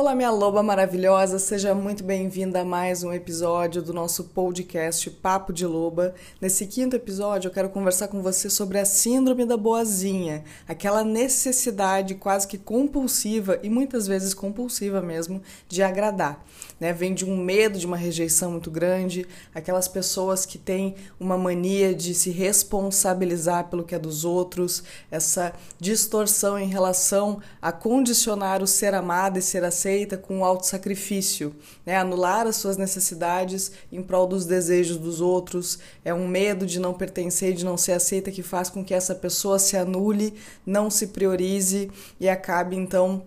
Olá, minha loba maravilhosa, seja muito bem-vinda a mais um episódio do nosso podcast Papo de Loba. Nesse quinto episódio, eu quero conversar com você sobre a Síndrome da Boazinha, aquela necessidade quase que compulsiva e muitas vezes compulsiva mesmo de agradar. Né? Vem de um medo de uma rejeição muito grande, aquelas pessoas que têm uma mania de se responsabilizar pelo que é dos outros, essa distorção em relação a condicionar o ser amado e ser aceita com o autossacrifício, né? anular as suas necessidades em prol dos desejos dos outros. É um medo de não pertencer, de não ser aceita que faz com que essa pessoa se anule, não se priorize e acabe então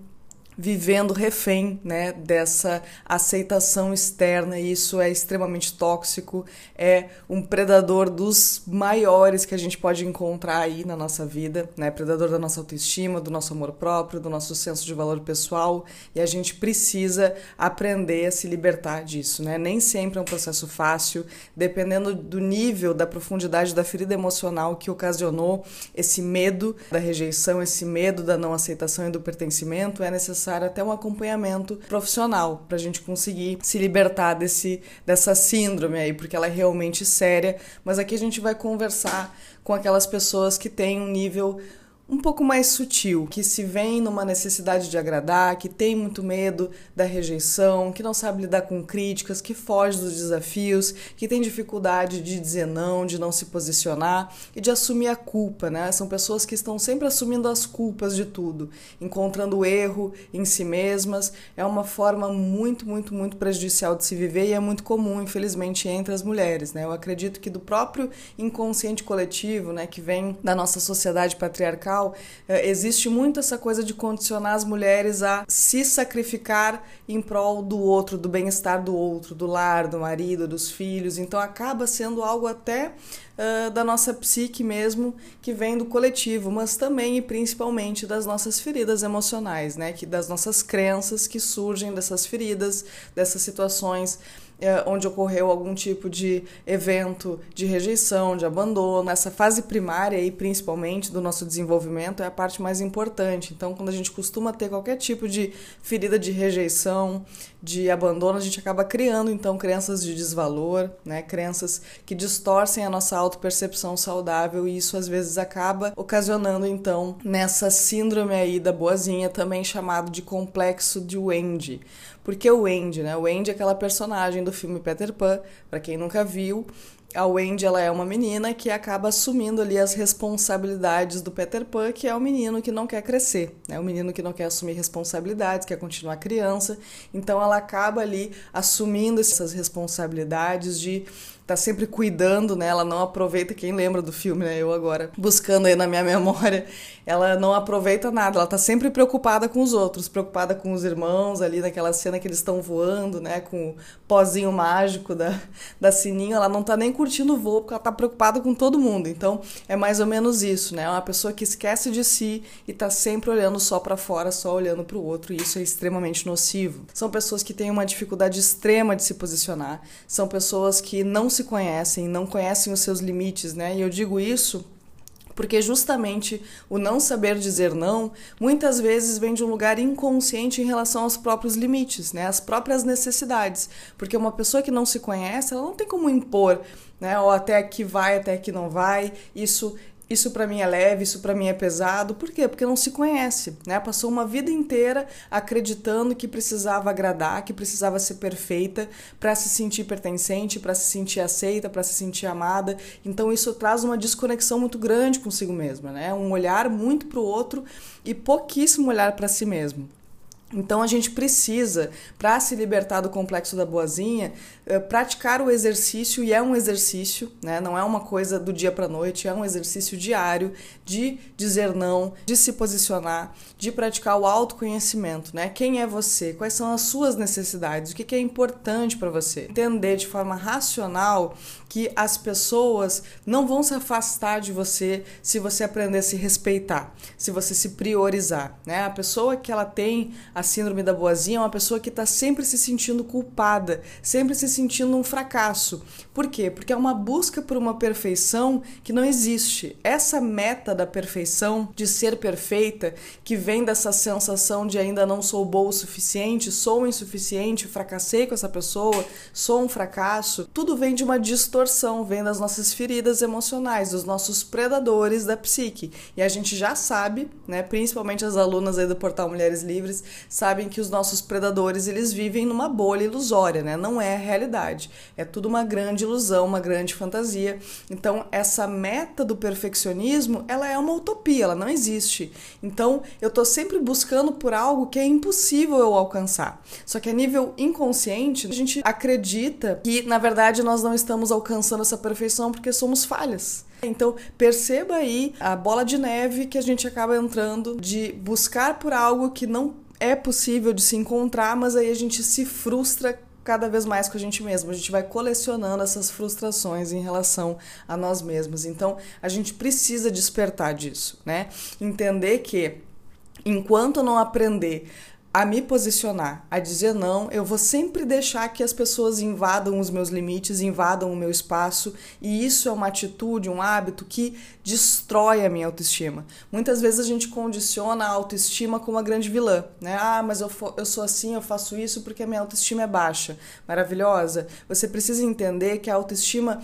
vivendo refém né, dessa aceitação externa e isso é extremamente tóxico, é um predador dos maiores que a gente pode encontrar aí na nossa vida, né, predador da nossa autoestima, do nosso amor próprio, do nosso senso de valor pessoal e a gente precisa aprender a se libertar disso, né? Nem sempre é um processo fácil, dependendo do nível, da profundidade da ferida emocional que ocasionou esse medo da rejeição, esse medo da não aceitação e do pertencimento, é necessário necessário até um acompanhamento profissional para a gente conseguir se libertar desse, dessa síndrome aí, porque ela é realmente séria. Mas aqui a gente vai conversar com aquelas pessoas que têm um nível um pouco mais sutil, que se vem numa necessidade de agradar, que tem muito medo da rejeição, que não sabe lidar com críticas, que foge dos desafios, que tem dificuldade de dizer não, de não se posicionar e de assumir a culpa, né? São pessoas que estão sempre assumindo as culpas de tudo, encontrando erro em si mesmas. É uma forma muito, muito, muito prejudicial de se viver e é muito comum, infelizmente, entre as mulheres, né? Eu acredito que do próprio inconsciente coletivo, né, que vem da nossa sociedade patriarcal patriarcal, eh, existe muito essa coisa de condicionar as mulheres a se sacrificar em prol do outro, do bem-estar do outro, do lar, do marido, dos filhos. Então acaba sendo algo até uh, da nossa psique mesmo, que vem do coletivo, mas também e principalmente das nossas feridas emocionais, né? Que das nossas crenças que surgem dessas feridas, dessas situações onde ocorreu algum tipo de evento de rejeição, de abandono. Essa fase primária, aí, principalmente, do nosso desenvolvimento é a parte mais importante. Então, quando a gente costuma ter qualquer tipo de ferida de rejeição, de abandono, a gente acaba criando, então, crenças de desvalor, né? crenças que distorcem a nossa autopercepção saudável e isso, às vezes, acaba ocasionando, então, nessa síndrome aí da boazinha, também chamado de complexo de Wendy. Porque o Wendy, né? O Wendy é aquela personagem do filme Peter Pan, para quem nunca viu, a Wendy ela é uma menina que acaba assumindo ali as responsabilidades do Peter Pan, que é o menino que não quer crescer, né? O menino que não quer assumir responsabilidades, quer continuar criança. Então ela acaba ali assumindo essas responsabilidades de tá sempre cuidando, né? Ela não aproveita, quem lembra do filme, né? Eu agora buscando aí na minha memória, ela não aproveita nada, ela tá sempre preocupada com os outros, preocupada com os irmãos ali naquela cena que eles estão voando, né? Com o pozinho mágico da, da Sininho, ela não tá nem curtindo o voo porque ela tá preocupada com todo mundo. Então é mais ou menos isso, né? É uma pessoa que esquece de si e tá sempre olhando só para fora, só olhando para o outro, e isso é extremamente nocivo. São pessoas que têm uma dificuldade extrema de se posicionar, são pessoas que não se conhecem, não conhecem os seus limites, né? E eu digo isso porque justamente o não saber dizer não muitas vezes vem de um lugar inconsciente em relação aos próprios limites, né? As próprias necessidades. Porque uma pessoa que não se conhece, ela não tem como impor, né? Ou até que vai, até que não vai. Isso isso para mim é leve, isso para mim é pesado. Por quê? Porque não se conhece, né? Passou uma vida inteira acreditando que precisava agradar, que precisava ser perfeita para se sentir pertencente, para se sentir aceita, para se sentir amada. Então isso traz uma desconexão muito grande consigo mesma, né? Um olhar muito para o outro e pouquíssimo olhar para si mesmo. Então a gente precisa, para se libertar do complexo da boazinha, eh, praticar o exercício, e é um exercício, né? não é uma coisa do dia para noite, é um exercício diário de dizer não, de se posicionar, de praticar o autoconhecimento. Né? Quem é você? Quais são as suas necessidades? O que é importante para você? Entender de forma racional que as pessoas não vão se afastar de você se você aprender a se respeitar, se você se priorizar. Né? A pessoa que ela tem a síndrome da boazinha é uma pessoa que está sempre se sentindo culpada, sempre se sentindo um fracasso. Por quê? Porque é uma busca por uma perfeição que não existe. Essa meta da perfeição, de ser perfeita, que vem dessa sensação de ainda não sou boa o suficiente, sou insuficiente, fracassei com essa pessoa, sou um fracasso, tudo vem de uma distorção, vem das nossas feridas emocionais, dos nossos predadores da psique. E a gente já sabe, né, principalmente as alunas aí do portal Mulheres Livres, sabem que os nossos predadores, eles vivem numa bolha ilusória, né? Não é a realidade. É tudo uma grande ilusão, uma grande fantasia. Então, essa meta do perfeccionismo, ela é uma utopia, ela não existe. Então, eu tô sempre buscando por algo que é impossível eu alcançar. Só que a nível inconsciente, a gente acredita que, na verdade, nós não estamos alcançando essa perfeição porque somos falhas. Então, perceba aí a bola de neve que a gente acaba entrando de buscar por algo que não é possível de se encontrar, mas aí a gente se frustra cada vez mais com a gente mesmo. A gente vai colecionando essas frustrações em relação a nós mesmos. Então, a gente precisa despertar disso, né? Entender que enquanto não aprender a me posicionar, a dizer não, eu vou sempre deixar que as pessoas invadam os meus limites, invadam o meu espaço, e isso é uma atitude, um hábito que destrói a minha autoestima. Muitas vezes a gente condiciona a autoestima como uma grande vilã, né? Ah, mas eu, eu sou assim, eu faço isso porque a minha autoestima é baixa. Maravilhosa. Você precisa entender que a autoestima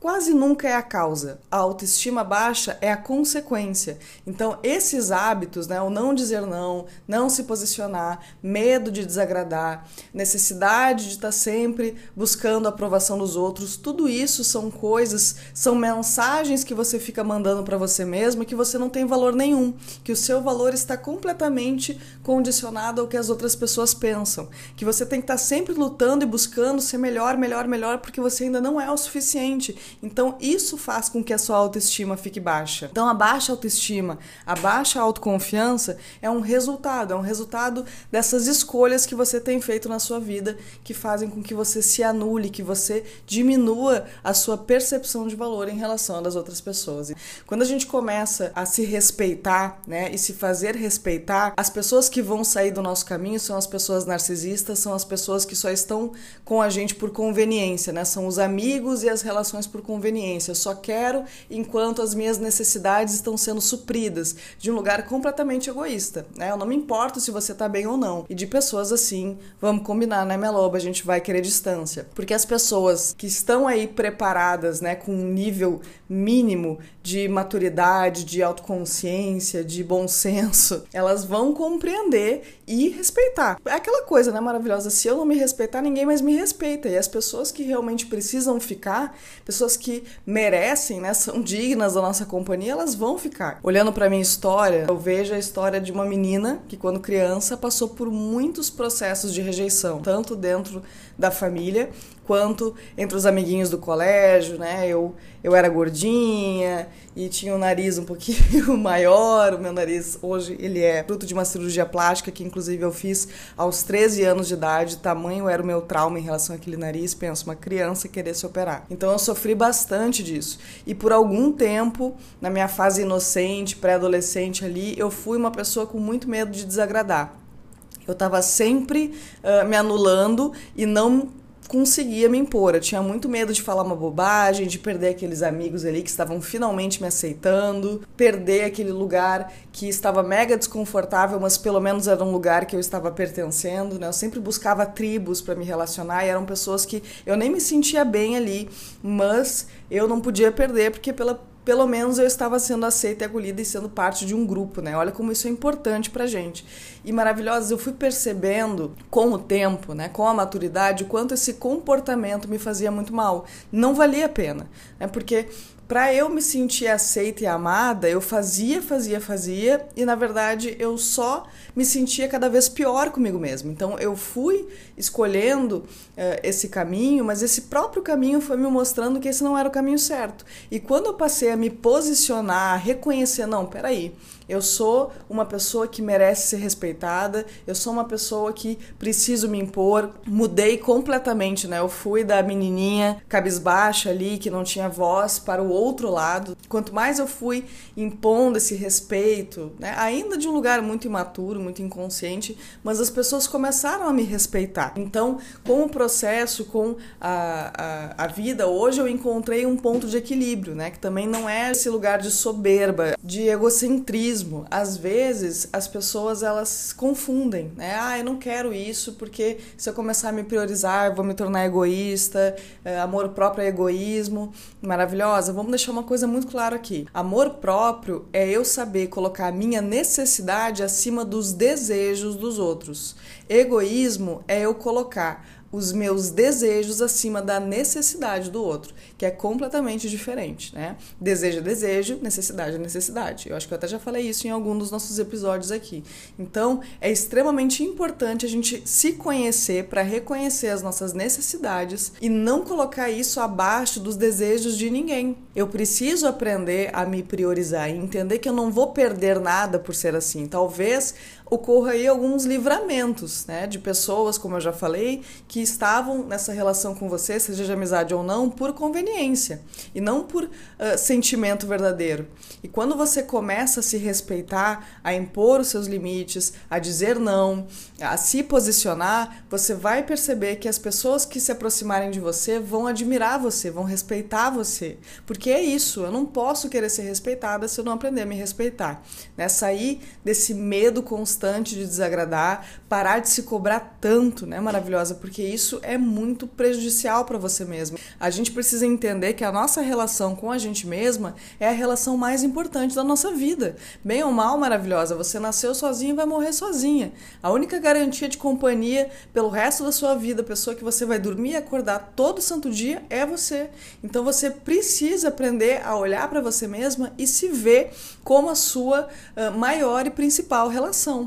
quase nunca é a causa. A autoestima baixa é a consequência. Então, esses hábitos, né, o não dizer não, não se posicionar, medo de desagradar, necessidade de estar sempre buscando a aprovação dos outros, tudo isso são coisas, são mensagens que você fica mandando para você mesmo que você não tem valor nenhum, que o seu valor está completamente condicionado ao que as outras pessoas pensam, que você tem que estar sempre lutando e buscando ser melhor, melhor, melhor, porque você ainda não é o suficiente então, isso faz com que a sua autoestima fique baixa. Então, a baixa autoestima, a baixa autoconfiança é um resultado, é um resultado dessas escolhas que você tem feito na sua vida que fazem com que você se anule, que você diminua a sua percepção de valor em relação às outras pessoas. Quando a gente começa a se respeitar, né, e se fazer respeitar, as pessoas que vão sair do nosso caminho são as pessoas narcisistas, são as pessoas que só estão com a gente por conveniência, né? São os amigos e as relações por por conveniência. Eu só quero enquanto as minhas necessidades estão sendo supridas, de um lugar completamente egoísta. Né? Eu não me importo se você está bem ou não. E de pessoas assim, vamos combinar, né, minha loba? A gente vai querer distância. Porque as pessoas que estão aí preparadas, né, com um nível mínimo de maturidade, de autoconsciência, de bom senso, elas vão compreender e respeitar. É aquela coisa, né, maravilhosa. Se eu não me respeitar, ninguém mais me respeita. E as pessoas que realmente precisam ficar, pessoas pessoas que merecem, né, são dignas da nossa companhia, elas vão ficar. Olhando para minha história, eu vejo a história de uma menina que quando criança passou por muitos processos de rejeição, tanto dentro da família quanto entre os amiguinhos do colégio, né? Eu, eu era gordinha e tinha o um nariz um pouquinho maior. O meu nariz hoje ele é fruto de uma cirurgia plástica que inclusive eu fiz aos 13 anos de idade. Tamanho era o meu trauma em relação àquele nariz. Penso, uma criança querer se operar. Então eu sofri bastante disso. E por algum tempo, na minha fase inocente, pré-adolescente ali, eu fui uma pessoa com muito medo de desagradar. Eu estava sempre uh, me anulando e não conseguia me impor. Eu tinha muito medo de falar uma bobagem, de perder aqueles amigos ali que estavam finalmente me aceitando, perder aquele lugar que estava mega desconfortável, mas pelo menos era um lugar que eu estava pertencendo, né? Eu sempre buscava tribos para me relacionar e eram pessoas que eu nem me sentia bem ali, mas eu não podia perder porque pela pelo menos eu estava sendo aceita e acolhida e sendo parte de um grupo, né? Olha como isso é importante pra gente. E maravilhosas, eu fui percebendo com o tempo, né, com a maturidade, o quanto esse comportamento me fazia muito mal. Não valia a pena, né? Porque para eu me sentir aceita e amada, eu fazia, fazia, fazia e na verdade eu só me sentia cada vez pior comigo mesmo. Então eu fui escolhendo uh, esse caminho, mas esse próprio caminho foi me mostrando que esse não era o caminho certo. E quando eu passei a me posicionar, a reconhecer, não, peraí, Eu sou uma pessoa que merece ser respeitada, eu sou uma pessoa que preciso me impor. Mudei completamente, né? Eu fui da menininha cabisbaixa ali, que não tinha voz, para o outro lado. Quanto mais eu fui impondo esse respeito, né? ainda de um lugar muito imaturo, muito inconsciente, mas as pessoas começaram a me respeitar. Então, com o processo, com a, a, a vida, hoje eu encontrei um ponto de equilíbrio, né? Que também não é esse lugar de soberba, de egocentrismo. Às vezes, as pessoas elas confundem, né? Ah, eu não quero isso porque se eu começar a me priorizar, vou me tornar egoísta, é, amor próprio é egoísmo. Maravilhosa. Vamos deixar uma coisa muito clara aqui. Amor próprio é eu saber colocar a minha necessidade acima dos desejos dos outros. Egoísmo é eu colocar os meus desejos acima da necessidade do outro, que é completamente diferente, né? Desejo é desejo, necessidade é necessidade. Eu acho que eu até já falei isso em algum dos nossos episódios aqui. Então, é extremamente importante a gente se conhecer para reconhecer as nossas necessidades e não colocar isso abaixo dos desejos de ninguém. Eu preciso aprender a me priorizar e entender que eu não vou perder nada por ser assim. Talvez ocorra aí alguns livramentos, né, de pessoas, como eu já falei, que estavam nessa relação com você, seja de amizade ou não, por conveniência e não por uh, sentimento verdadeiro. E quando você começa a se respeitar, a impor os seus limites, a dizer não, a se posicionar, você vai perceber que as pessoas que se aproximarem de você vão admirar você, vão respeitar você, porque é isso. Eu não posso querer ser respeitada se eu não aprender a me respeitar, né? Sair desse medo constante constante de desagradar, parar de se cobrar tanto, né, maravilhosa? Porque isso é muito prejudicial para você mesma. A gente precisa entender que a nossa relação com a gente mesma é a relação mais importante da nossa vida. Bem ou mal, maravilhosa, você nasceu sozinha e vai morrer sozinha. A única garantia de companhia pelo resto da sua vida, pessoa que você vai dormir e acordar todo santo dia é você. Então você precisa aprender a olhar para você mesma e se ver como a sua uh, maior e principal relação.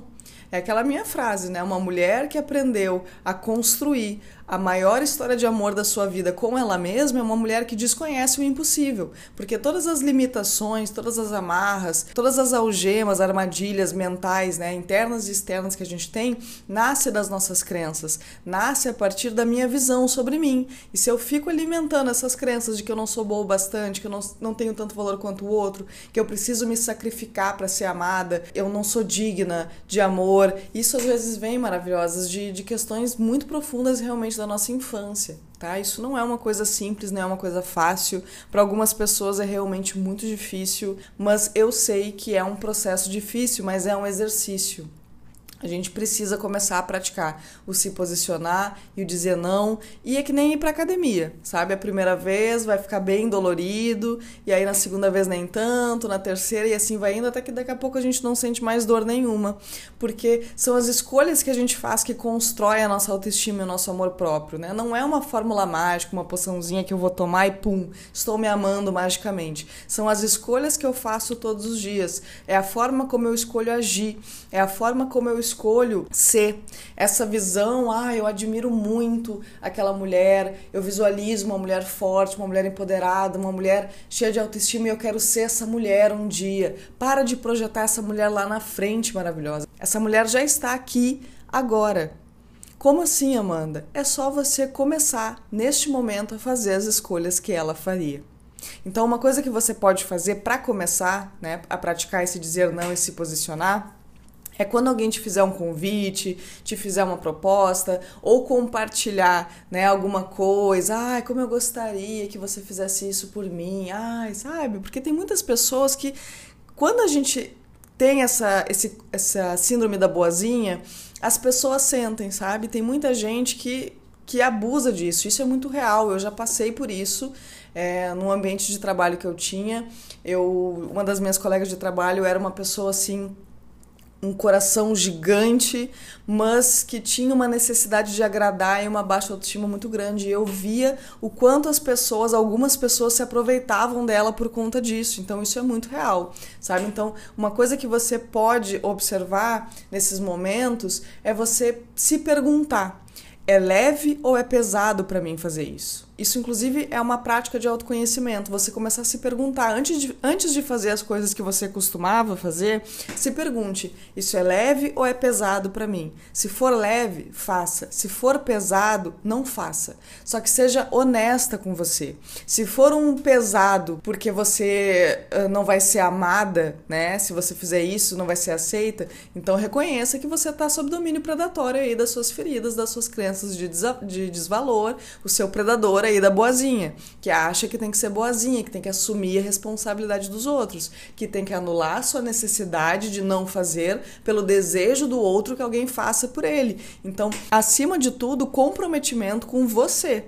É aquela minha frase, né? Uma mulher que aprendeu a construir a maior história de amor da sua vida com ela mesma é uma mulher que desconhece o impossível, porque todas as limitações, todas as amarras, todas as algemas, armadilhas mentais, né, internas e externas que a gente tem, nasce das nossas crenças, nasce a partir da minha visão sobre mim. E se eu fico alimentando essas crenças de que eu não sou boa o bastante, que eu não, não tenho tanto valor quanto o outro, que eu preciso me sacrificar para ser amada, eu não sou digna de amor, isso às vezes vem maravilhosas de, de questões muito profundas realmente da nossa infância, tá? Isso não é uma coisa simples, não é uma coisa fácil. Para algumas pessoas é realmente muito difícil, mas eu sei que é um processo difícil, mas é um exercício. A gente precisa começar a praticar o se posicionar e o dizer não. E é que nem ir para academia, sabe? A primeira vez vai ficar bem dolorido, e aí na segunda vez nem tanto, na terceira e assim vai indo, até que daqui a pouco a gente não sente mais dor nenhuma. Porque são as escolhas que a gente faz que constrói a nossa autoestima e o nosso amor próprio, né? Não é uma fórmula mágica, uma poçãozinha que eu vou tomar e pum, estou me amando magicamente. São as escolhas que eu faço todos os dias. É a forma como eu escolho agir, é a forma como eu escolho ser essa visão, ah, eu admiro muito aquela mulher, eu visualizo uma mulher forte, uma mulher empoderada, uma mulher cheia de autoestima e eu quero ser essa mulher um dia. Para de projetar essa mulher lá na frente maravilhosa. Essa mulher já está aqui agora. Como assim, Amanda? É só você começar neste momento a fazer as escolhas que ela faria. Então, uma coisa que você pode fazer para começar né, a praticar esse dizer não e se posicionar é quando alguém te fizer um convite, te fizer uma proposta ou compartilhar, né, alguma coisa. Ai, como eu gostaria que você fizesse isso por mim. Ai, sabe? Porque tem muitas pessoas que quando a gente tem essa, esse, essa síndrome da boazinha, as pessoas sentem, sabe? Tem muita gente que, que abusa disso. Isso é muito real. Eu já passei por isso é, no ambiente de trabalho que eu tinha. Eu, uma das minhas colegas de trabalho era uma pessoa assim um coração gigante, mas que tinha uma necessidade de agradar e uma baixa autoestima muito grande. E eu via o quanto as pessoas, algumas pessoas se aproveitavam dela por conta disso. Então isso é muito real, sabe? Então, uma coisa que você pode observar nesses momentos é você se perguntar: é leve ou é pesado para mim fazer isso? Isso, inclusive, é uma prática de autoconhecimento. Você começar a se perguntar, antes de, antes de fazer as coisas que você costumava fazer, se pergunte: isso é leve ou é pesado para mim? Se for leve, faça. Se for pesado, não faça. Só que seja honesta com você. Se for um pesado porque você uh, não vai ser amada, né? Se você fizer isso, não vai ser aceita, então reconheça que você está sob domínio predatório aí das suas feridas, das suas crenças de, de desvalor, o seu predador aí da boazinha, que acha que tem que ser boazinha, que tem que assumir a responsabilidade dos outros, que tem que anular sua necessidade de não fazer pelo desejo do outro que alguém faça por ele. Então, acima de tudo, comprometimento com você.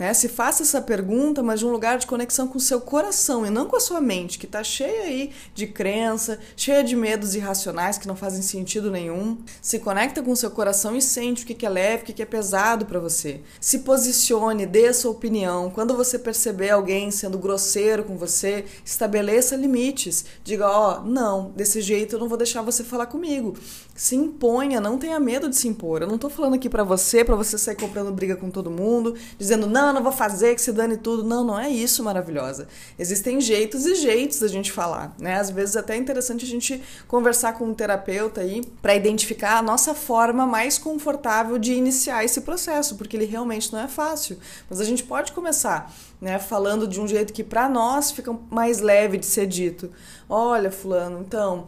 Né? Se faça essa pergunta, mas de um lugar de conexão com o seu coração e não com a sua mente, que está cheia aí de crença, cheia de medos irracionais que não fazem sentido nenhum. Se conecta com o seu coração e sente o que é leve, o que é pesado para você. Se posicione, dê a sua opinião. Quando você perceber alguém sendo grosseiro com você, estabeleça limites. Diga, ó, oh, não, desse jeito eu não vou deixar você falar comigo. Se imponha, não tenha medo de se impor. Eu não estou falando aqui para você, para você sair comprando briga com todo mundo, dizendo, não, não, vou fazer, que se dane tudo. Não, não é isso, maravilhosa. Existem jeitos e jeitos da gente falar, né? Às vezes até é interessante a gente conversar com um terapeuta aí para identificar a nossa forma mais confortável de iniciar esse processo, porque ele realmente não é fácil. Mas a gente pode começar, né, falando de um jeito que para nós fica mais leve de ser dito. Olha, fulano, então,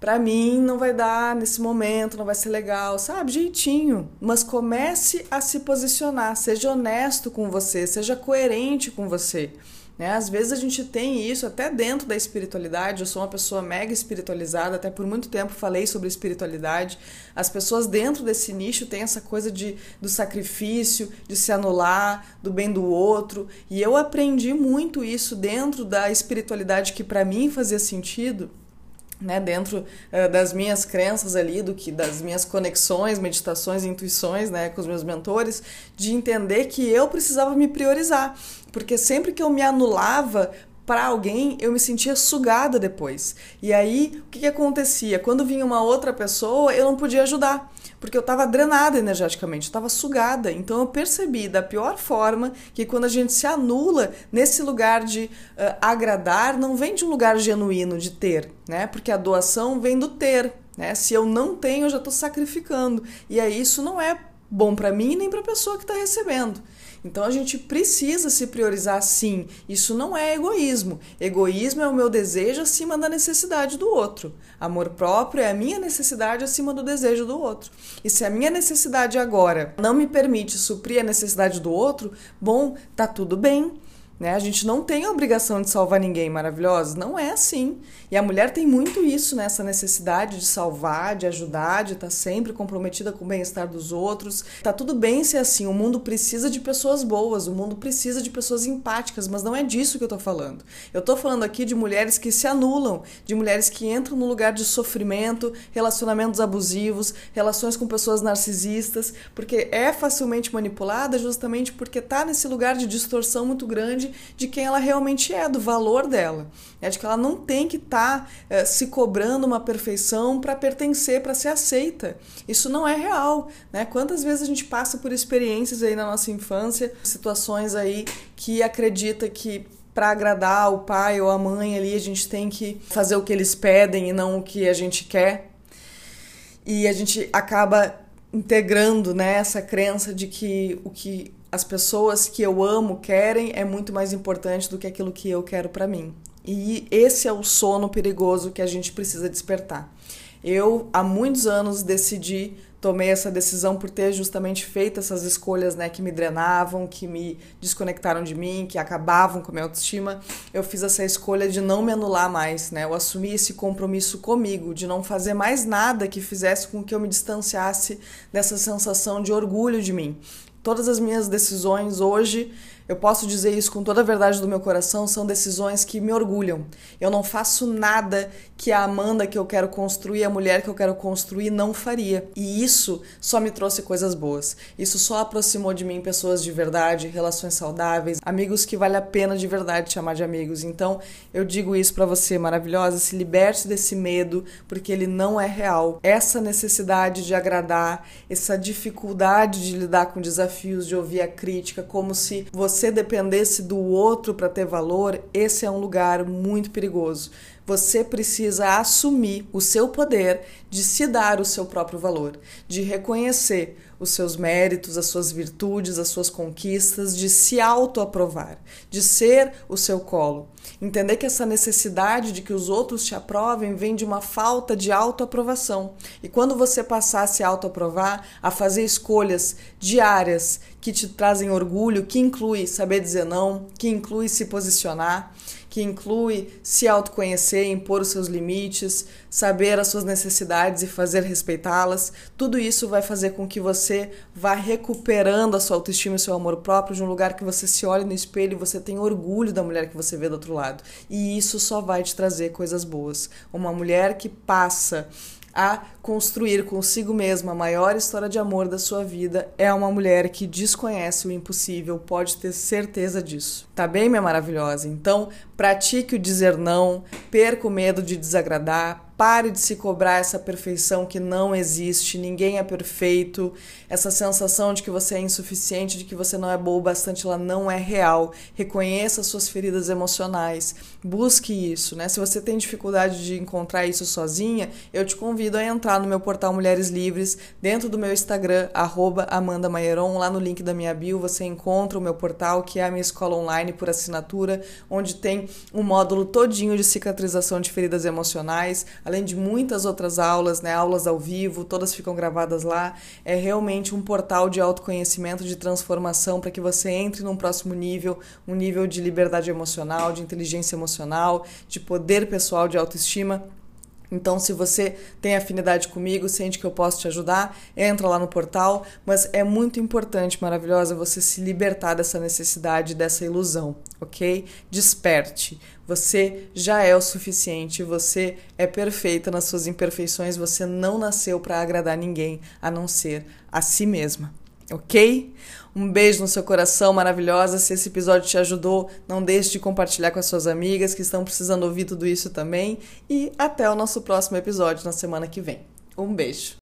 para mim não vai dar nesse momento, não vai ser legal, sabe? Jeitinho. Mas comece a se posicionar, seja honesto com você, seja coerente com você. Né? Às vezes a gente tem isso até dentro da espiritualidade. Eu sou uma pessoa mega espiritualizada, até por muito tempo falei sobre espiritualidade. As pessoas dentro desse nicho têm essa coisa de, do sacrifício, de se anular, do bem do outro. E eu aprendi muito isso dentro da espiritualidade que para mim fazia sentido né, dentro uh, das minhas crenças ali, do que das minhas conexões, meditações, intuições, né, com os meus mentores, de entender que eu precisava me priorizar, porque sempre que eu me anulava para alguém, eu me sentia sugada depois. E aí, o que, que acontecia? Quando vinha uma outra pessoa, eu não podia ajudar porque eu estava drenada energeticamente, estava sugada. Então eu percebi da pior forma que quando a gente se anula nesse lugar de uh, agradar, não vem de um lugar genuíno de ter, né? Porque a doação vem do ter, né? Se eu não tenho, eu já estou sacrificando. E aí isso não é bom para mim nem para a pessoa que está recebendo. Então a gente precisa se priorizar sim. Isso não é egoísmo. Egoísmo é o meu desejo acima da necessidade do outro. Amor próprio é a minha necessidade acima do desejo do outro. E se a minha necessidade agora não me permite suprir a necessidade do outro, bom, tá tudo bem. Né? A gente não tem a obrigação de salvar ninguém maravilhosa, não é assim. E a mulher tem muito isso, né? essa necessidade de salvar, de ajudar, de estar tá sempre comprometida com o bem-estar dos outros. Tá tudo bem ser assim, o mundo precisa de pessoas boas, o mundo precisa de pessoas empáticas, mas não é disso que eu tô falando. Eu tô falando aqui de mulheres que se anulam, de mulheres que entram no lugar de sofrimento, relacionamentos abusivos, relações com pessoas narcisistas, porque é facilmente manipulada justamente porque tá nesse lugar de distorção muito grande de quem ela realmente é, do valor dela. É de que ela não tem que estar tá, é, se cobrando uma perfeição para pertencer, para ser aceita. Isso não é real. Né? Quantas vezes a gente passa por experiências aí na nossa infância, situações aí que acredita que para agradar o pai ou a mãe ali, a gente tem que fazer o que eles pedem e não o que a gente quer. E a gente acaba integrando né, essa crença de que o que as pessoas que eu amo querem é muito mais importante do que aquilo que eu quero para mim. E esse é o sono perigoso que a gente precisa despertar. Eu, há muitos anos, decidi, tomei essa decisão por ter justamente feito essas escolhas né, que me drenavam, que me desconectaram de mim, que acabavam com a minha autoestima. Eu fiz essa escolha de não me anular mais, né? Eu assumi esse compromisso comigo, de não fazer mais nada que fizesse com que eu me distanciasse dessa sensação de orgulho de mim. Todas as minhas decisões hoje eu posso dizer isso com toda a verdade do meu coração, são decisões que me orgulham. Eu não faço nada que a Amanda que eu quero construir, a mulher que eu quero construir, não faria. E isso só me trouxe coisas boas. Isso só aproximou de mim pessoas de verdade, relações saudáveis, amigos que vale a pena de verdade chamar de amigos. Então, eu digo isso para você, maravilhosa, se liberte desse medo, porque ele não é real. Essa necessidade de agradar, essa dificuldade de lidar com desafios, de ouvir a crítica, como se você você dependesse do outro para ter valor, esse é um lugar muito perigoso. Você precisa assumir o seu poder de se dar o seu próprio valor, de reconhecer os seus méritos, as suas virtudes, as suas conquistas, de se autoaprovar, de ser o seu colo. Entender que essa necessidade de que os outros te aprovem vem de uma falta de autoaprovação. E quando você passar a se autoaprovar, a fazer escolhas diárias que te trazem orgulho, que inclui saber dizer não, que inclui se posicionar, que inclui se autoconhecer, impor os seus limites, saber as suas necessidades e fazer respeitá-las. Tudo isso vai fazer com que você vá recuperando a sua autoestima e seu amor próprio de um lugar que você se olhe no espelho e você tem orgulho da mulher que você vê do outro lado. E isso só vai te trazer coisas boas. Uma mulher que passa a construir consigo mesma a maior história de amor da sua vida é uma mulher que desconhece o impossível, pode ter certeza disso. Tá bem, minha maravilhosa? Então, pratique o dizer não, perca o medo de desagradar, Pare de se cobrar essa perfeição que não existe, ninguém é perfeito. Essa sensação de que você é insuficiente, de que você não é boa o bastante, ela não é real. Reconheça suas feridas emocionais. Busque isso, né? Se você tem dificuldade de encontrar isso sozinha, eu te convido a entrar no meu portal Mulheres Livres, dentro do meu Instagram, @amanda_maieron, lá no link da minha bio, você encontra o meu portal, que é a minha escola online por assinatura, onde tem um módulo todinho de cicatrização de feridas emocionais além de muitas outras aulas, né, aulas ao vivo, todas ficam gravadas lá. É realmente um portal de autoconhecimento, de transformação para que você entre num próximo nível, um nível de liberdade emocional, de inteligência emocional, de poder pessoal, de autoestima. Então, se você tem afinidade comigo, sente que eu posso te ajudar, entra lá no portal. Mas é muito importante, maravilhosa, você se libertar dessa necessidade, dessa ilusão, ok? Desperte. Você já é o suficiente, você é perfeita nas suas imperfeições, você não nasceu para agradar ninguém a não ser a si mesma ok? Um beijo no seu coração, maravilhosa. Se esse episódio te ajudou, não deixe de compartilhar com as suas amigas que estão precisando ouvir tudo isso também. E até o nosso próximo episódio na semana que vem. Um beijo.